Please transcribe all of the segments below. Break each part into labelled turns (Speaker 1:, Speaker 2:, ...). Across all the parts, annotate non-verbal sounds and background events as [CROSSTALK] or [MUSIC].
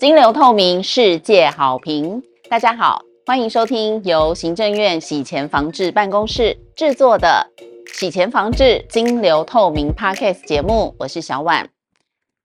Speaker 1: 金流透明，世界好评。大家好，欢迎收听由行政院洗钱防治办公室制作的《洗钱防治金流透明》Podcast 节目。我是小婉。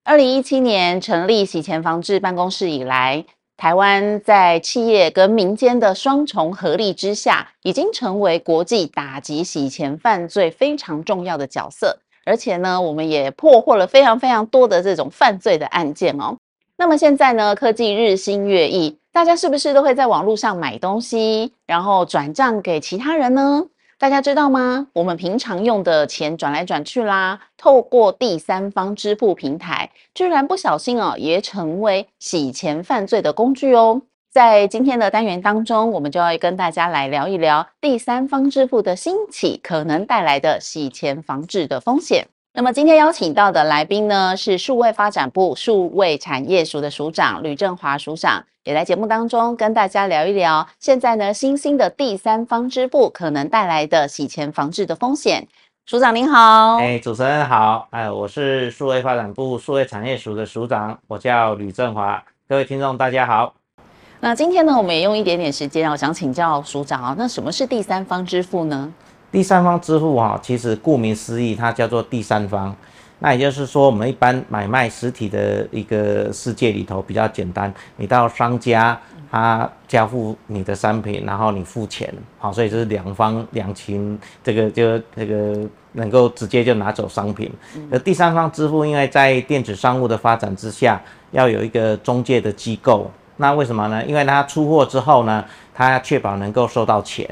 Speaker 1: 二零一七年成立洗钱防治办公室以来，台湾在企业跟民间的双重合力之下，已经成为国际打击洗钱犯罪非常重要的角色。而且呢，我们也破获了非常非常多的这种犯罪的案件哦。那么现在呢，科技日新月异，大家是不是都会在网络上买东西，然后转账给其他人呢？大家知道吗？我们平常用的钱转来转去啦，透过第三方支付平台，居然不小心哦，也成为洗钱犯罪的工具哦。在今天的单元当中，我们就要跟大家来聊一聊第三方支付的兴起可能带来的洗钱防治的风险。那么今天邀请到的来宾呢，是数位发展部数位产业署的署长吕振华署长，也在节目当中跟大家聊一聊现在呢新兴的第三方支付可能带来的洗钱防治的风险。署长您好，
Speaker 2: 哎，主持人好，哎，我是数位发展部数位产业署的署长，我叫吕振华，各位听众大家好。
Speaker 1: 那今天呢，我们也用一点点时间我想请教署长啊，那什么是第三方支付呢？
Speaker 2: 第三方支付啊，其实顾名思义，它叫做第三方。那也就是说，我们一般买卖实体的一个世界里头比较简单，你到商家他交付你的商品，然后你付钱，好，所以这是两方两情，这个就这个能够直接就拿走商品。而第三方支付，因为在电子商务的发展之下，要有一个中介的机构。那为什么呢？因为它出货之后呢，他要确保能够收到钱，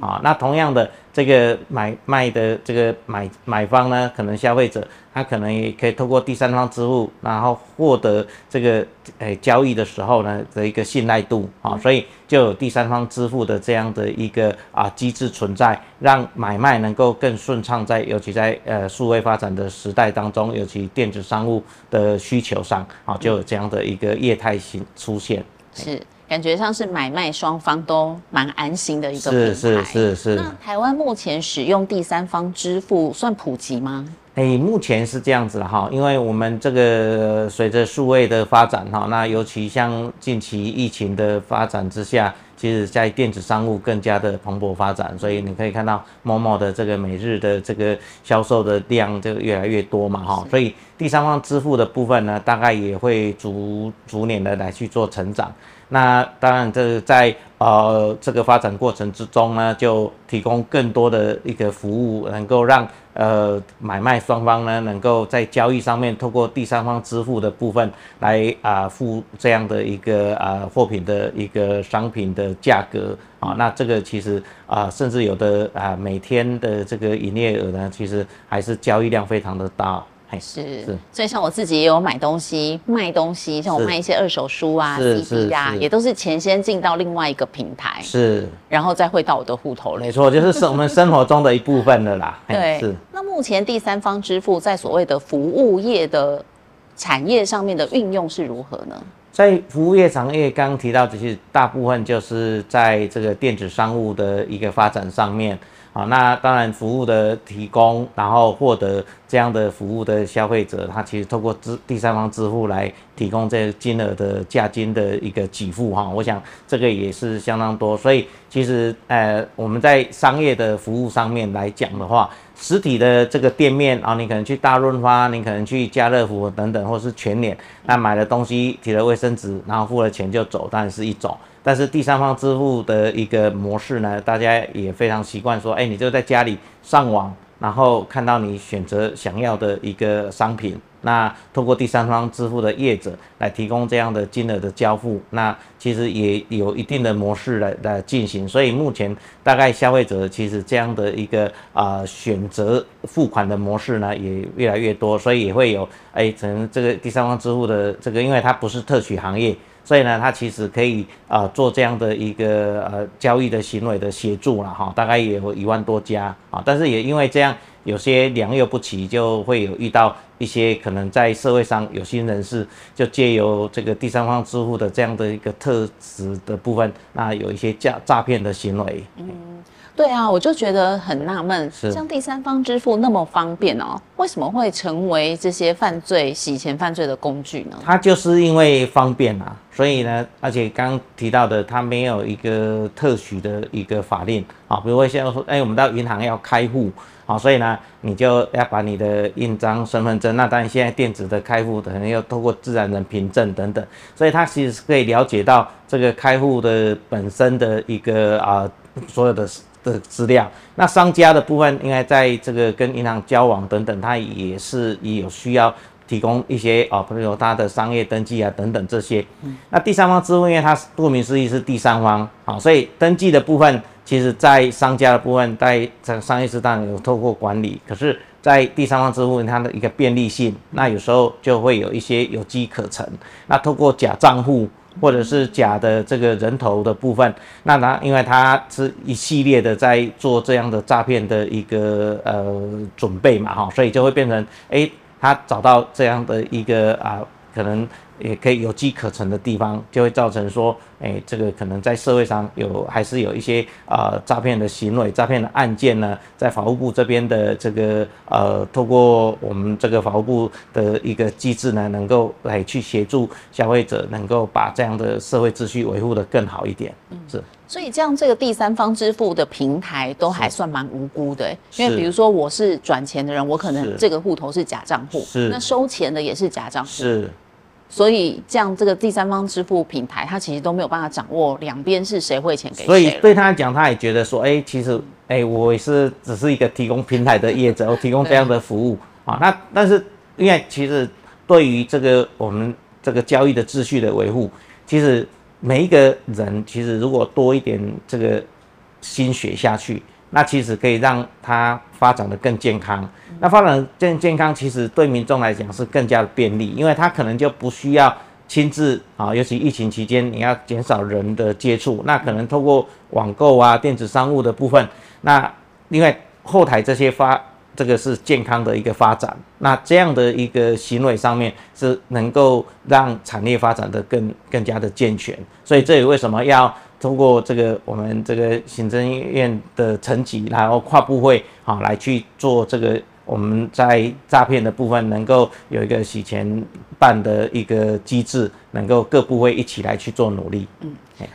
Speaker 2: 啊，那同样的这个买卖的这个买买方呢，可能消费者。他可能也可以透过第三方支付，然后获得这个诶交易的时候呢的一个信赖度啊，所以就有第三方支付的这样的一个啊机制存在，让买卖能够更顺畅，在尤其在呃数位发展的时代当中，尤其电子商务的需求上啊，就有这样的一个业态型出现。
Speaker 1: 是，感觉上是买卖双方都蛮安心的一个平台。
Speaker 2: 是是是是。
Speaker 1: 那台湾目前使用第三方支付算普及吗？
Speaker 2: 哎，目前是这样子的哈，因为我们这个随着数位的发展哈，那尤其像近期疫情的发展之下，其实在电子商务更加的蓬勃发展，所以你可以看到某某的这个每日的这个销售的量就越来越多嘛哈，所以第三方支付的部分呢，大概也会逐逐年的来去做成长。那当然，这在呃这个发展过程之中呢，就提供更多的一个服务，能够让呃买卖双方呢，能够在交易上面透过第三方支付的部分来啊付这样的一个啊货品的一个商品的价格啊。那这个其实啊，甚至有的啊每天的这个营业额呢，其实还是交易量非常的大。
Speaker 1: 是，所以像我自己也有买东西、卖东西，像我卖一些二手书啊、CD 啊，也都是钱先进到另外一个平台，
Speaker 2: 是，
Speaker 1: 然后再汇到我的户头
Speaker 2: 没错，就是是我们生活中的一部分了啦。[LAUGHS]
Speaker 1: 对，
Speaker 2: 是。
Speaker 1: 那目前第三方支付在所谓的服务业的产业上面的运用是如何呢？
Speaker 2: 在服务业行业，刚刚提到，其实大部分就是在这个电子商务的一个发展上面。好，那当然服务的提供，然后获得这样的服务的消费者，他其实透过支第三方支付来提供这金额的价金的一个给付哈，我想这个也是相当多。所以其实呃我们在商业的服务上面来讲的话，实体的这个店面啊，你可能去大润发，你可能去家乐福等等，或是全联，那买了东西提了卫生纸，然后付了钱就走，当然是一种。但是第三方支付的一个模式呢，大家也非常习惯说，哎，你就在家里上网，然后看到你选择想要的一个商品，那通过第三方支付的业者来提供这样的金额的交付，那其实也有一定的模式来来进行。所以目前大概消费者其实这样的一个啊选择付款的模式呢，也越来越多，所以也会有哎，可能这个第三方支付的这个，因为它不是特许行业。所以呢，它其实可以啊做这样的一个呃交易的行为的协助了哈，大概也有一万多家啊，但是也因为这样有些良莠不齐，就会有遇到一些可能在社会上有心人士就借由这个第三方支付的这样的一个特质的部分，那有一些诈诈骗的行为。嗯，
Speaker 1: 对啊，我就觉得很纳闷，像第三方支付那么方便哦，为什么会成为这些犯罪洗钱犯罪的工具呢？
Speaker 2: 它就是因为方便啊，所以呢，而且刚刚提到的，它没有一个特许的一个法令啊，比如说现在说，哎，我们到银行要开户。好，所以呢，你就要把你的印章、身份证，那当然现在电子的开户可能要透过自然人凭证等等，所以它其实是可以了解到这个开户的本身的一个啊所有的的资料。那商家的部分，应该在这个跟银行交往等等，它也是也有需要提供一些啊，比如他的商业登记啊等等这些。那第三方支付，因为它顾名思义是第三方，好，所以登记的部分。其实，在商家的部分，在在商业适当有透过管理，可是，在第三方支付它的一个便利性，那有时候就会有一些有机可乘。那透过假账户或者是假的这个人头的部分，那他因为他是一系列的在做这样的诈骗的一个呃准备嘛，哈，所以就会变成，哎，他找到这样的一个啊，可能。也可以有机可乘的地方，就会造成说，哎，这个可能在社会上有还是有一些啊诈骗的行为、诈骗的案件呢，在法务部这边的这个呃，透过我们这个法务部的一个机制呢，能够来去协助消费者，能够把这样的社会秩序维护的更好一点。嗯，是。
Speaker 1: 所以这样这个第三方支付的平台都还算蛮无辜的，因为比如说我是转钱的人，我可能这个户头是假账户，
Speaker 2: 是
Speaker 1: 那收钱的也是假账户，
Speaker 2: 是。
Speaker 1: 所以，这样这个第三方支付平台，它其实都没有办法掌握两边是谁汇钱给谁。
Speaker 2: 所以对他来讲，他也觉得说，哎，其实，哎，我也是只是一个提供平台的业者，我提供这样的服务啊。那但是，因为其实对于这个我们这个交易的秩序的维护，其实每一个人其实如果多一点这个心血下去。那其实可以让它发展的更健康。那发展更健康，其实对民众来讲是更加的便利，因为它可能就不需要亲自啊，尤其疫情期间，你要减少人的接触，那可能透过网购啊、电子商务的部分，那另外后台这些发，这个是健康的一个发展。那这样的一个行为上面是能够让产业发展的更更加的健全。所以这也为什么要。通过这个我们这个行政院的层级，然后跨部会啊来去做这个，我们在诈骗的部分能够有一个洗钱办的一个机制，能够各部会一起来去做努力。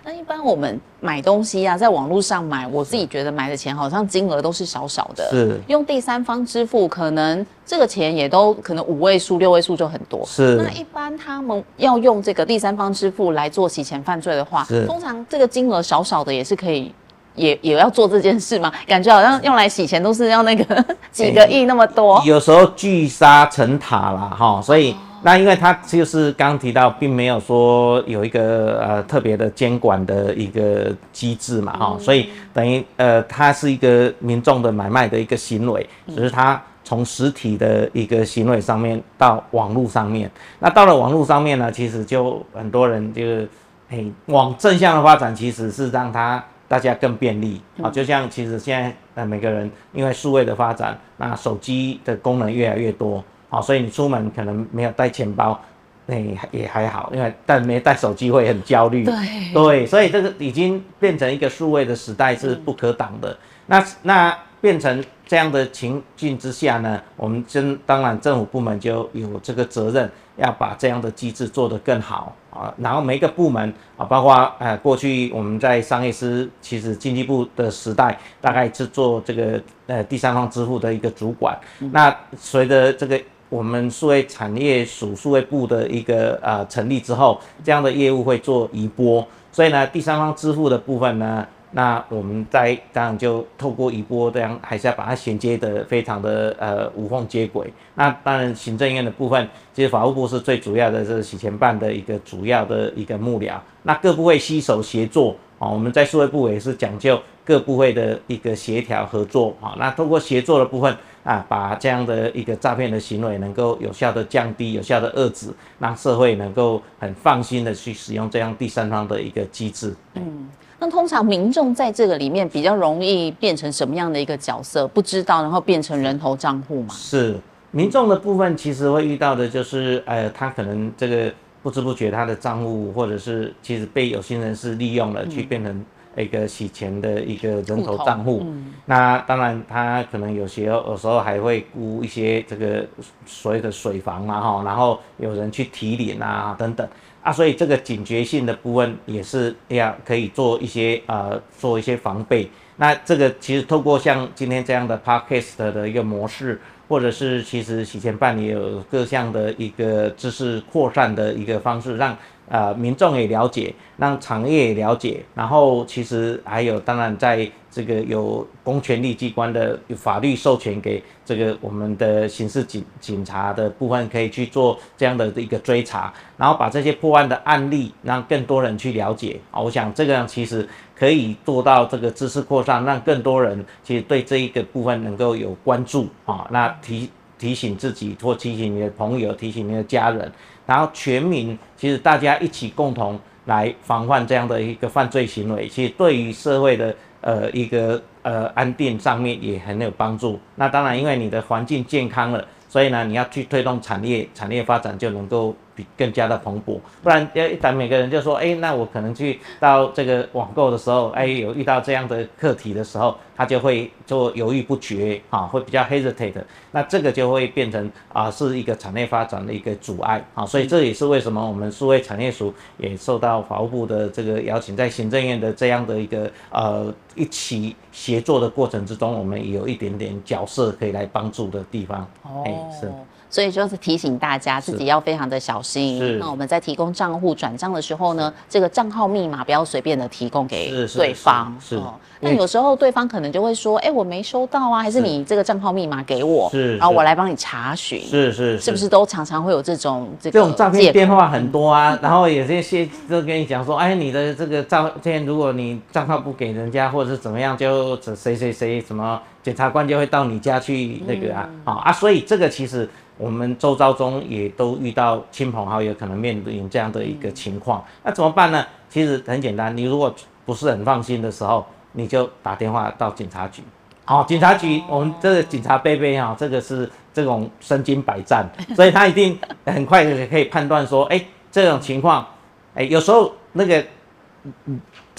Speaker 1: 那一般我们买东西啊，在网络上买，我自己觉得买的钱好像金额都是少少的。
Speaker 2: 是
Speaker 1: 用第三方支付，可能这个钱也都可能五位数、六位数就很多。
Speaker 2: 是
Speaker 1: 那一般他们要用这个第三方支付来做洗钱犯罪的话，通常这个金额少少的也是可以，也也要做这件事吗？[LAUGHS] 感觉好像用来洗钱都是要那个 [LAUGHS] 几个亿那么多。
Speaker 2: 有时候聚沙成塔啦，哈，所以。那因为它就是刚提到，并没有说有一个呃特别的监管的一个机制嘛，哈，所以等于呃它是一个民众的买卖的一个行为，只是它从实体的一个行为上面到网络上面，那到了网络上面呢，其实就很多人就是哎往正向的发展，其实是让它大家更便利啊，就像其实现在呃每个人因为数位的发展，那手机的功能越来越多。好，所以你出门可能没有带钱包，那也还好，因为但没带手机会很焦虑。
Speaker 1: 对
Speaker 2: 对，所以这个已经变成一个数位的时代是不可挡的。那那变成这样的情境之下呢，我们真当然政府部门就有这个责任，要把这样的机制做得更好啊。然后每一个部门啊，包括呃过去我们在商业司，其实经济部的时代，大概是做这个呃第三方支付的一个主管。那随着这个我们数位产业署数位部的一个呃成立之后，这样的业务会做移拨，所以呢，第三方支付的部分呢，那我们在当然就透过移拨这样，还是要把它衔接的非常的呃无缝接轨。那当然行政院的部分，其实法务部是最主要的，是洗钱办的一个主要的一个幕僚。那各部会携手协作啊，我们在数位部也是讲究各部会的一个协调合作啊。那通过协作的部分。啊，把这样的一个诈骗的行为能够有效的降低，有效的遏制，让社会能够很放心的去使用这样第三方的一个机制。
Speaker 1: 嗯，那通常民众在这个里面比较容易变成什么样的一个角色？不知道，然后变成人头账户嘛？
Speaker 2: 是，民众的部分其实会遇到的就是，呃，他可能这个不知不觉他的账户，或者是其实被有心人士利用了，去变成。一个洗钱的一个人头账户。那当然，他可能有些有时候还会雇一些这个所谓的水房啊，哈，然后有人去提领啊等等啊，所以这个警觉性的部分也是要可以做一些呃做一些防备。那这个其实透过像今天这样的 podcast 的一个模式。或者是其实洗钱办也有各项的一个知识扩散的一个方式，让呃民众也了解，让产业也了解，然后其实还有当然在。这个有公权力机关的法律授权给这个我们的刑事警警察的部分，可以去做这样的一个追查，然后把这些破案的案例让更多人去了解啊。我想这个其实可以做到这个知识扩散，让更多人其实对这一个部分能够有关注啊。那提提醒自己或提醒你的朋友，提醒你的家人，然后全民其实大家一起共同来防范这样的一个犯罪行为，其实对于社会的。呃，一个呃安定上面也很有帮助。那当然，因为你的环境健康了，所以呢，你要去推动产业产业发展就能够比更加的蓬勃。不然，要一旦每个人就说，哎，那我可能去到这个网购的时候，哎，有遇到这样的课题的时候。他就会做犹豫不决，啊，会比较 hesitate，那这个就会变成啊是一个产业发展的一个阻碍，啊，所以这也是为什么我们数位产业署也受到法务部的这个邀请，在行政院的这样的一个呃一起协作的过程之中，我们也有一点点角色可以来帮助的地方，
Speaker 1: 哦，是。所以就是提醒大家自己要非常的小心。那我们在提供账户转账的时候呢，这个账号密码不要随便的提供给对方。
Speaker 2: 是哦。
Speaker 1: 那有时候对方可能就会说：“哎，我没收到啊，还是你这个账号密码给我，是然后我来帮你查询。”
Speaker 2: 是是。
Speaker 1: 是不是都常常会有这种
Speaker 2: 这种诈骗电话很多啊？然后有些些都跟你讲说：“哎，你的这个账件，如果你账号不给人家，或者是怎么样，就谁谁谁什么检察官就会到你家去那个啊啊啊！”所以这个其实。我们周遭中也都遇到亲朋好友可能面临这样的一个情况，那怎么办呢？其实很简单，你如果不是很放心的时候，你就打电话到警察局。好，警察局，我们这个警察贝贝哈，这个是这种身经百战，[LAUGHS] 所以他一定很快就可以判断说，哎，这种情况，哎，有时候那个。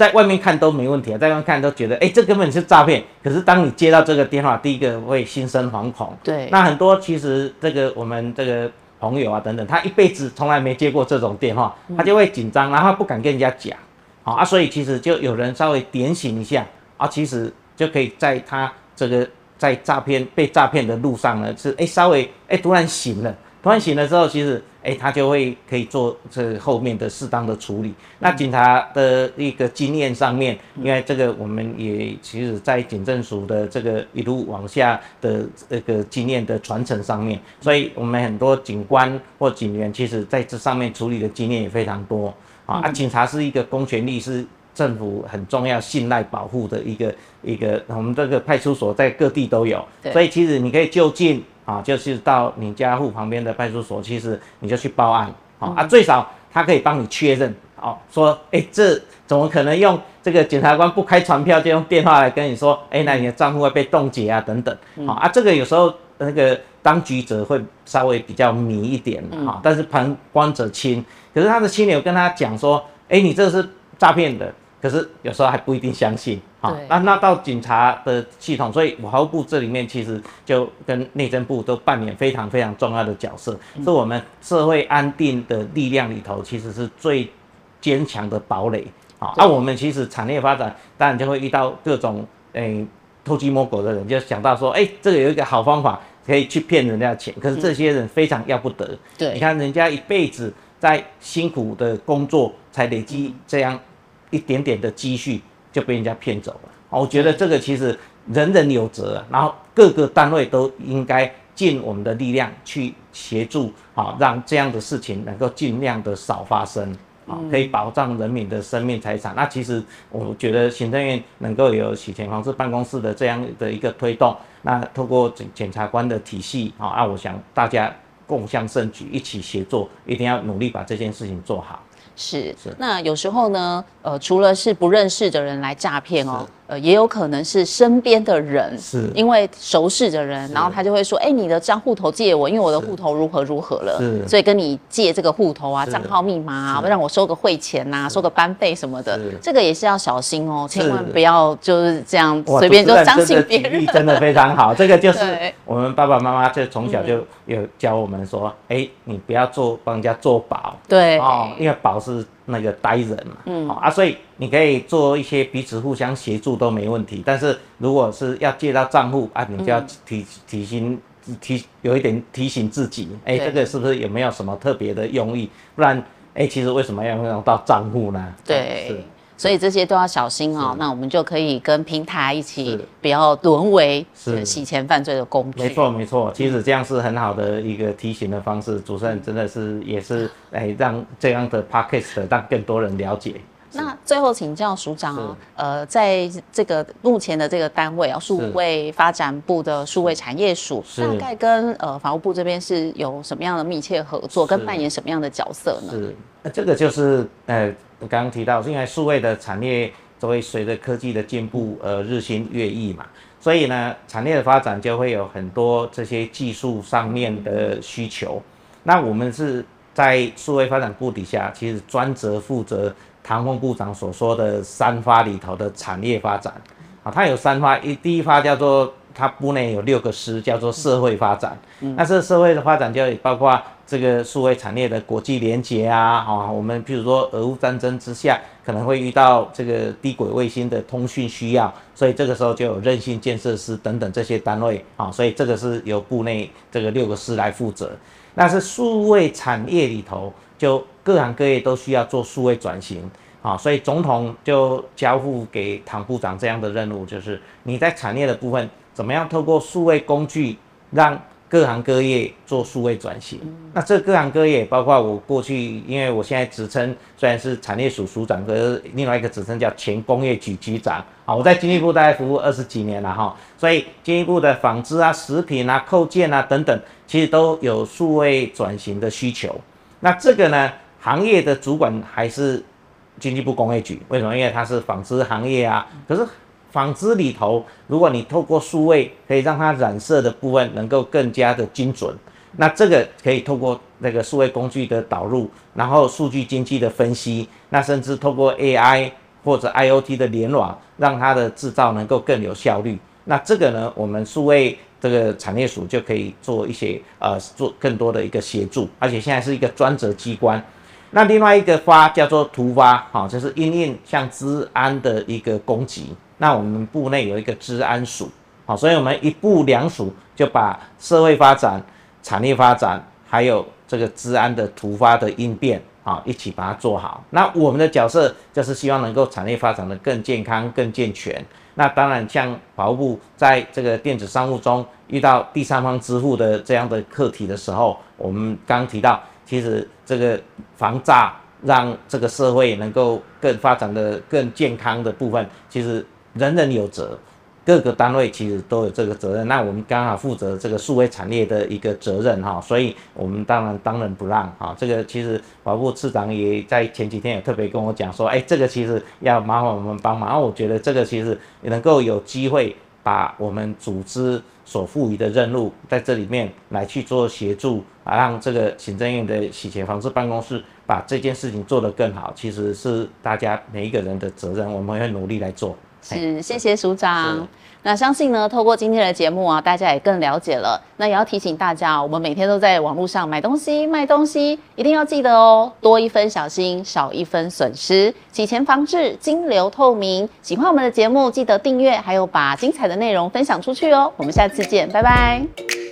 Speaker 2: 在外面看都没问题啊，在外面看都觉得，哎，这根本是诈骗。可是当你接到这个电话，第一个会心生惶恐。
Speaker 1: 对，
Speaker 2: 那很多其实这个我们这个朋友啊等等，他一辈子从来没接过这种电话，他就会紧张，然后不敢跟人家讲。好啊，所以其实就有人稍微点醒一下啊，其实就可以在他这个在诈骗被诈骗的路上呢，是哎稍微哎突然醒了。突然醒了之后，其实，哎，他就会可以做这后面的适当的处理。那警察的一个经验上面，因为这个我们也其实，在警政署的这个一路往下的这个经验的传承上面，所以我们很多警官或警员，其实在这上面处理的经验也非常多啊。啊，警察是一个公权力，是政府很重要信赖保护的一个一个，我们这个派出所在各地都有，所以其实你可以就近。啊，就是到你家户旁边的派出所，其实你就去报案，啊啊，最少他可以帮你确认，哦，说，哎，这怎么可能用这个检察官不开传票就用电话来跟你说，哎，那你的账户会被冻结啊，等等，好啊，这个有时候那个当局者会稍微比较迷一点，啊，但是旁观者清，可是他的亲友跟他讲说，哎，你这是诈骗的。可是有时候还不一定相信，
Speaker 1: 好，
Speaker 2: 那那到警察的系统，所以法务部这里面其实就跟内政部都扮演非常非常重要的角色，是我们社会安定的力量里头，其实是最坚强的堡垒，啊，那我们其实产业发展当然就会遇到各种诶偷鸡摸狗的人，就想到说，哎，这个有一个好方法可以去骗人家钱，可是这些人非常要不得，
Speaker 1: 对，
Speaker 2: 你看人家一辈子在辛苦的工作才累积这样。一点点的积蓄就被人家骗走了，我觉得这个其实人人有责，然后各个单位都应该尽我们的力量去协助，啊，让这样的事情能够尽量的少发生，啊，可以保障人民的生命财产。那其实我觉得行政院能够有洗钱防治办公室的这样的一个推动，那透过检检察官的体系，啊，那我想大家共襄盛举，一起协作，一定要努力把这件事情做好。
Speaker 1: 是。
Speaker 2: 是，
Speaker 1: 那有时候呢，呃，除了是不认识的人来诈骗哦，呃，也有可能是身边的人，
Speaker 2: 是。
Speaker 1: 因为熟识的人，然后他就会说，哎、你的账户头借我，因为我的户头如何如何了，
Speaker 2: 是。
Speaker 1: 所以跟你借这个户头啊、
Speaker 2: 是。
Speaker 1: 账号密码啊，
Speaker 2: 是。
Speaker 1: 让我收个汇钱呐、收个班费什么的
Speaker 2: 是，
Speaker 1: 这个也是要小心哦，千万不要就是这样
Speaker 2: 哇
Speaker 1: 随便就相信别人。
Speaker 2: 真的非常好，这个就是我们爸爸妈妈就从小就有教我们说，哎、你不要做帮人家做保。
Speaker 1: 对，
Speaker 2: 哦，因为保是那个呆人嘛，
Speaker 1: 嗯
Speaker 2: 哦、啊，所以你可以做一些彼此互相协助都没问题，但是如果是要借到账户啊，你就
Speaker 1: 嗯
Speaker 2: 要提提醒提有一点提醒自己，哎、
Speaker 1: 对
Speaker 2: 这个是不是有没有什么特别的用意？不然，哎、其实为什么要用到账户呢？
Speaker 1: 对
Speaker 2: 是。
Speaker 1: 所以这些都要小心哦。那我们就可以跟平台一起
Speaker 2: 是，
Speaker 1: 不要沦为洗钱犯罪的工具。
Speaker 2: 没错，没错，其实这样是很好的一个提醒的方式。主持人真的是也是哎，让这样的 podcast 让更多人了解。
Speaker 1: 那最后请教署长啊，呃，在这个目前的这个单位啊，数位发展部的数位产业署，大概跟呃法务部这边是有什么样的密切合作，跟扮演什么样的角色呢？
Speaker 2: 是，呃这个就是呃，我刚刚提到，因为数位的产业都会随着科技的进步呃日新月异嘛，所以呢，产业的发展就会有很多这些技术上面的需求。那我们是在数位发展部底下，其实专责负责唐凤部长所说的三发里头的产业发展。啊，它有三发，一第一发叫做它部内有六个师，叫做社会发展。那这个社会的发展就包括这个数位产业的国际连结啊，啊，我们譬如说俄乌战争之下，可能会遇到这个低轨卫星的通讯需要，所以这个时候就有韧性建设师等等这些单位啊，所以这个是由部内这个六个师来负责。那是数位产业里头，就各行各业都需要做数位转型。啊，所以总统就交付给唐部长这样的任务，就是你在产业的部分，怎么样透过数位工具，让各行各业做数位转型。那这各行各业，包括我过去，因为我现在职称虽然是产业署署长，可是另外一个职称叫前工业局局长。我在经济部大概服务二十几年了哈，所以经济部的纺织啊、食品啊、扣件啊等等，其实都有数位转型的需求。那这个呢，行业的主管还是经济部工业局，为什么？因为它是纺织行业啊。可是纺织里头，如果你透过数位，可以让它染色的部分能够更加的精准，那这个可以透过那个数位工具的导入，然后数据经济的分析，那甚至透过 AI 或者 IoT 的联网，让它的制造能够更有效率。那这个呢，我们数位这个产业署就可以做一些呃做更多的一个协助，而且现在是一个专责机关。那另外一个发叫做突发，好、就是因应像治安的一个攻击。那我们部内有一个治安署，好、所以我们一部两署就把社会发展、产业发展，还有这个治安的突发的应变，啊、一起把它做好。那我们的角色就是希望能够产业发展的更健康、更健全。那当然，像法务部在这个电子商务中遇到第三方支付的这样的课题的时候，我们刚提到，其实这个防诈让这个社会能够更发展的更健康的部分，其实人人有责。各个单位其实都有这个责任，那我们刚好负责这个数位产业的一个责任哈，所以我们当然当仁不让哈。这个其实法务部次长也在前几天有特别跟我讲说，哎，这个其实要麻烦我们帮忙。我觉得这个其实能够有机会把我们组织所赋予的任务在这里面来去做协助啊，让这个行政院的洗钱防治办公室把这件事情做得更好，其实是大家每一个人的责任，我们会努力来做。
Speaker 1: 是，谢谢署长。那相信呢，透过今天的节目啊，大家也更了解了。那也要提醒大家，我们每天都在网络上买东西、卖东西，一定要记得哦，多一分小心，少一分损失。洗钱防治，金流透明。喜欢我们的节目，记得订阅，还有把精彩的内容分享出去哦。我们下次见，拜拜。